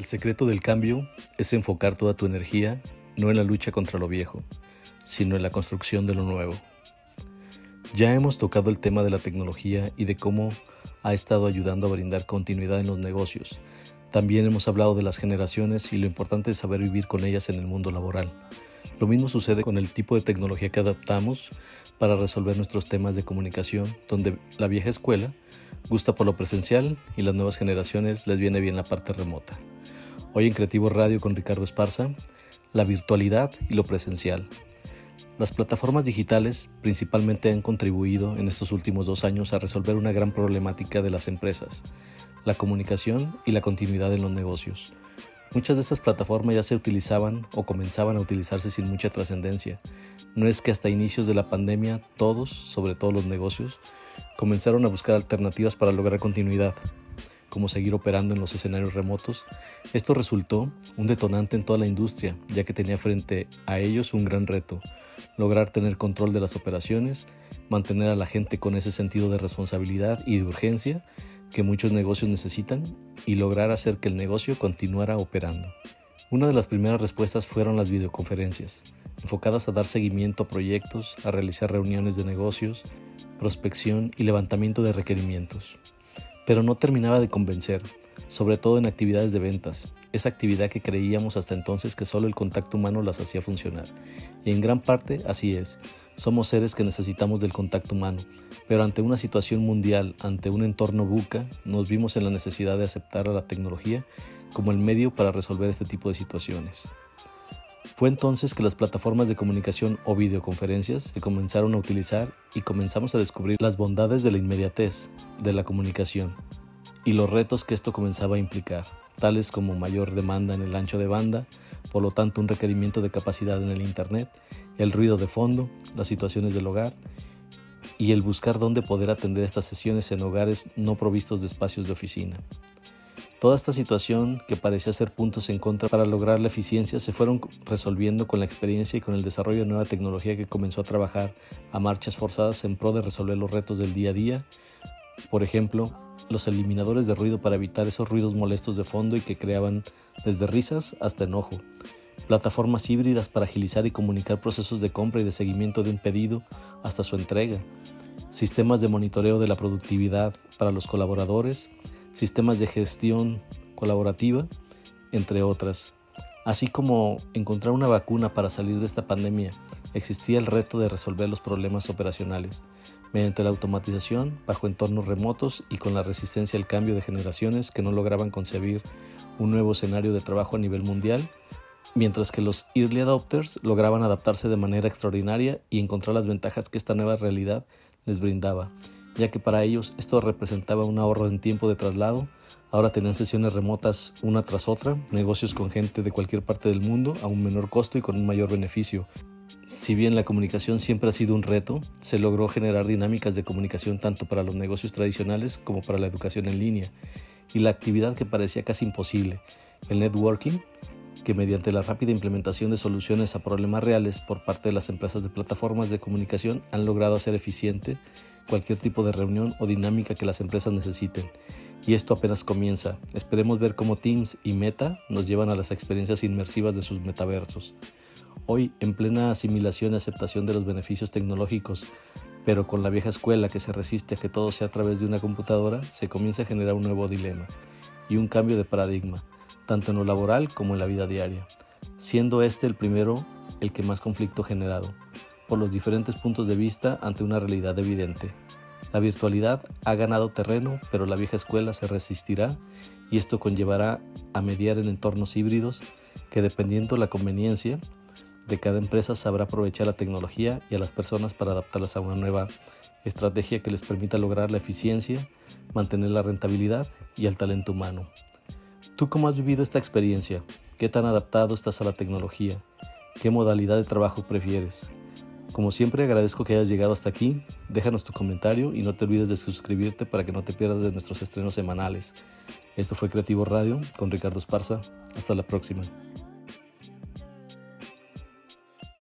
El secreto del cambio es enfocar toda tu energía no en la lucha contra lo viejo, sino en la construcción de lo nuevo. Ya hemos tocado el tema de la tecnología y de cómo ha estado ayudando a brindar continuidad en los negocios. También hemos hablado de las generaciones y lo importante es saber vivir con ellas en el mundo laboral. Lo mismo sucede con el tipo de tecnología que adaptamos para resolver nuestros temas de comunicación, donde la vieja escuela gusta por lo presencial y las nuevas generaciones les viene bien la parte remota. Hoy en Creativo Radio con Ricardo Esparza, la virtualidad y lo presencial. Las plataformas digitales principalmente han contribuido en estos últimos dos años a resolver una gran problemática de las empresas, la comunicación y la continuidad en los negocios. Muchas de estas plataformas ya se utilizaban o comenzaban a utilizarse sin mucha trascendencia. No es que hasta inicios de la pandemia todos, sobre todo los negocios, comenzaron a buscar alternativas para lograr continuidad, como seguir operando en los escenarios remotos, esto resultó un detonante en toda la industria, ya que tenía frente a ellos un gran reto, lograr tener control de las operaciones, mantener a la gente con ese sentido de responsabilidad y de urgencia que muchos negocios necesitan y lograr hacer que el negocio continuara operando. Una de las primeras respuestas fueron las videoconferencias, enfocadas a dar seguimiento a proyectos, a realizar reuniones de negocios, prospección y levantamiento de requerimientos pero no terminaba de convencer, sobre todo en actividades de ventas, esa actividad que creíamos hasta entonces que solo el contacto humano las hacía funcionar. Y en gran parte así es, somos seres que necesitamos del contacto humano, pero ante una situación mundial, ante un entorno buca, nos vimos en la necesidad de aceptar a la tecnología como el medio para resolver este tipo de situaciones. Fue entonces que las plataformas de comunicación o videoconferencias se comenzaron a utilizar y comenzamos a descubrir las bondades de la inmediatez de la comunicación y los retos que esto comenzaba a implicar, tales como mayor demanda en el ancho de banda, por lo tanto un requerimiento de capacidad en el Internet, el ruido de fondo, las situaciones del hogar y el buscar dónde poder atender estas sesiones en hogares no provistos de espacios de oficina. Toda esta situación, que parecía ser puntos en contra para lograr la eficiencia, se fueron resolviendo con la experiencia y con el desarrollo de nueva tecnología que comenzó a trabajar a marchas forzadas en pro de resolver los retos del día a día. Por ejemplo, los eliminadores de ruido para evitar esos ruidos molestos de fondo y que creaban desde risas hasta enojo. Plataformas híbridas para agilizar y comunicar procesos de compra y de seguimiento de un pedido hasta su entrega. Sistemas de monitoreo de la productividad para los colaboradores sistemas de gestión colaborativa, entre otras. Así como encontrar una vacuna para salir de esta pandemia, existía el reto de resolver los problemas operacionales mediante la automatización bajo entornos remotos y con la resistencia al cambio de generaciones que no lograban concebir un nuevo escenario de trabajo a nivel mundial, mientras que los early adopters lograban adaptarse de manera extraordinaria y encontrar las ventajas que esta nueva realidad les brindaba, ya que para ellos esto representaba un ahorro en tiempo de traslado. Ahora tenían sesiones remotas una tras otra, negocios con gente de cualquier parte del mundo a un menor costo y con un mayor beneficio. Si bien la comunicación siempre ha sido un reto, se logró generar dinámicas de comunicación tanto para los negocios tradicionales como para la educación en línea. Y la actividad que parecía casi imposible, el networking, que mediante la rápida implementación de soluciones a problemas reales por parte de las empresas de plataformas de comunicación han logrado hacer eficiente cualquier tipo de reunión o dinámica que las empresas necesiten. Y esto apenas comienza. Esperemos ver cómo Teams y Meta nos llevan a las experiencias inmersivas de sus metaversos. Hoy, en plena asimilación y aceptación de los beneficios tecnológicos, pero con la vieja escuela que se resiste a que todo sea a través de una computadora, se comienza a generar un nuevo dilema y un cambio de paradigma, tanto en lo laboral como en la vida diaria, siendo este el primero el que más conflicto ha generado por los diferentes puntos de vista ante una realidad evidente. La virtualidad ha ganado terreno, pero la vieja escuela se resistirá y esto conllevará a mediar en entornos híbridos que dependiendo la conveniencia de cada empresa sabrá aprovechar la tecnología y a las personas para adaptarlas a una nueva estrategia que les permita lograr la eficiencia, mantener la rentabilidad y el talento humano. ¿Tú cómo has vivido esta experiencia? ¿Qué tan adaptado estás a la tecnología? ¿Qué modalidad de trabajo prefieres? Como siempre agradezco que hayas llegado hasta aquí, déjanos tu comentario y no te olvides de suscribirte para que no te pierdas de nuestros estrenos semanales. Esto fue Creativo Radio con Ricardo Esparza, hasta la próxima.